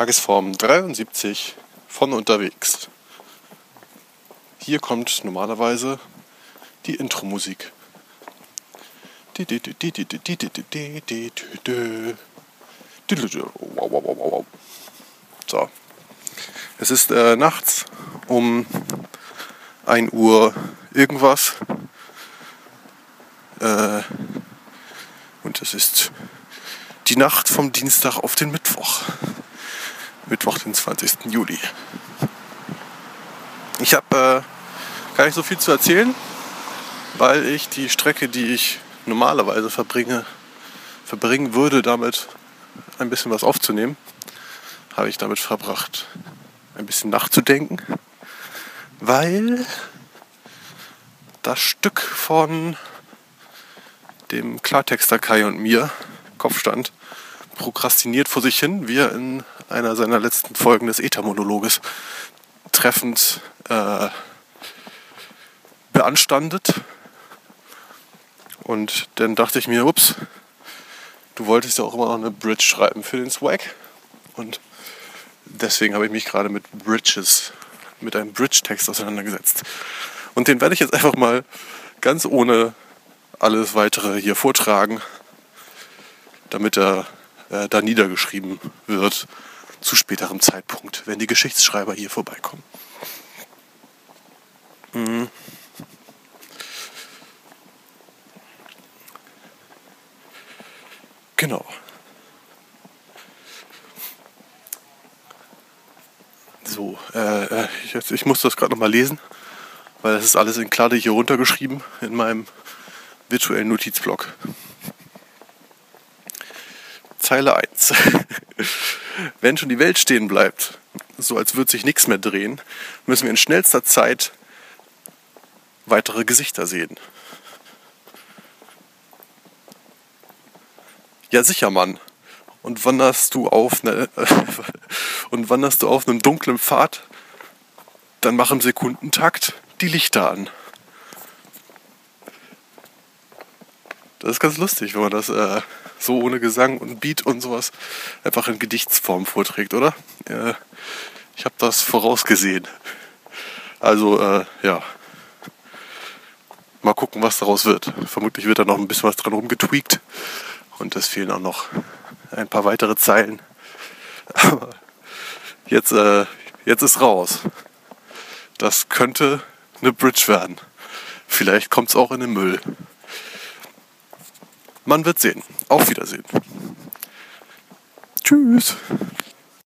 Tagesform 73 von unterwegs. Hier kommt normalerweise die Intro-Musik. So. Es ist äh, nachts um 1 Uhr irgendwas. Äh, und es ist die Nacht vom Dienstag auf den Mittwoch. Mittwoch, den 20. Juli. Ich habe äh, gar nicht so viel zu erzählen, weil ich die Strecke, die ich normalerweise verbringe, verbringen würde, damit ein bisschen was aufzunehmen, habe ich damit verbracht, ein bisschen nachzudenken, weil das Stück von dem Klartexter Kai und mir, Kopfstand, prokrastiniert vor sich hin, wie er in einer seiner letzten Folgen des Ether-Monologes treffend äh, beanstandet. Und dann dachte ich mir, ups, du wolltest ja auch immer noch eine Bridge schreiben für den Swag. Und deswegen habe ich mich gerade mit Bridges, mit einem Bridge-Text auseinandergesetzt. Und den werde ich jetzt einfach mal ganz ohne alles weitere hier vortragen, damit er äh, da niedergeschrieben wird zu späterem Zeitpunkt, wenn die Geschichtsschreiber hier vorbeikommen. Mhm. Genau. So, äh, äh ich, ich muss das gerade nochmal lesen, weil das ist alles in Klade hier runtergeschrieben in meinem virtuellen Notizblock. Zeile 1. Wenn schon die Welt stehen bleibt, so als würde sich nichts mehr drehen, müssen wir in schnellster Zeit weitere Gesichter sehen. Ja sicher, Mann. Und wanderst du auf ne, und wanderst du auf einem dunklen Pfad, dann mach im Sekundentakt die Lichter an. Das ist ganz lustig, wenn man das äh, so ohne Gesang und Beat und sowas einfach in Gedichtsform vorträgt, oder? Äh, ich habe das vorausgesehen. Also, äh, ja. Mal gucken, was daraus wird. Vermutlich wird da noch ein bisschen was dran rumgetweakt. Und es fehlen auch noch ein paar weitere Zeilen. Aber jetzt, äh, jetzt ist raus. Das könnte eine Bridge werden. Vielleicht kommt es auch in den Müll. Man wird sehen. Auf Wiedersehen. Tschüss.